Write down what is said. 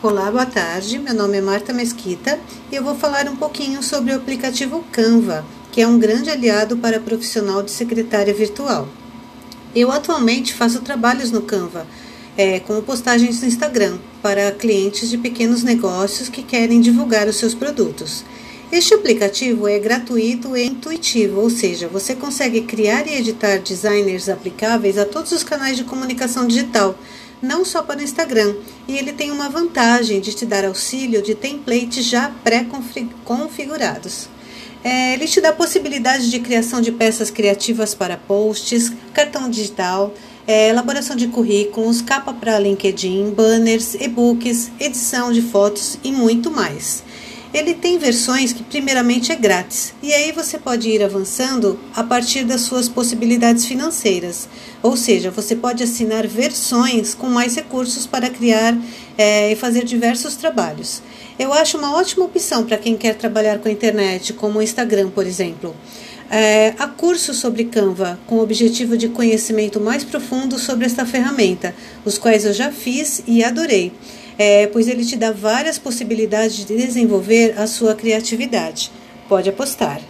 Olá, boa tarde. Meu nome é Marta Mesquita e eu vou falar um pouquinho sobre o aplicativo Canva, que é um grande aliado para profissional de secretária virtual. Eu atualmente faço trabalhos no Canva, é, como postagens no Instagram, para clientes de pequenos negócios que querem divulgar os seus produtos. Este aplicativo é gratuito e intuitivo, ou seja, você consegue criar e editar designers aplicáveis a todos os canais de comunicação digital, não só para o Instagram. E ele tem uma vantagem de te dar auxílio de templates já pré-configurados. É, ele te dá possibilidade de criação de peças criativas para posts, cartão digital, é, elaboração de currículos, capa para LinkedIn, banners, e-books, edição de fotos e muito mais. Ele tem versões que primeiramente é grátis, e aí você pode ir avançando a partir das suas possibilidades financeiras. Ou seja, você pode assinar versões com mais recursos para criar é, e fazer diversos trabalhos. Eu acho uma ótima opção para quem quer trabalhar com a internet, como o Instagram, por exemplo. É, há cursos sobre Canva com o objetivo de conhecimento mais profundo sobre esta ferramenta, os quais eu já fiz e adorei é, pois ele te dá várias possibilidades de desenvolver a sua criatividade. Pode apostar.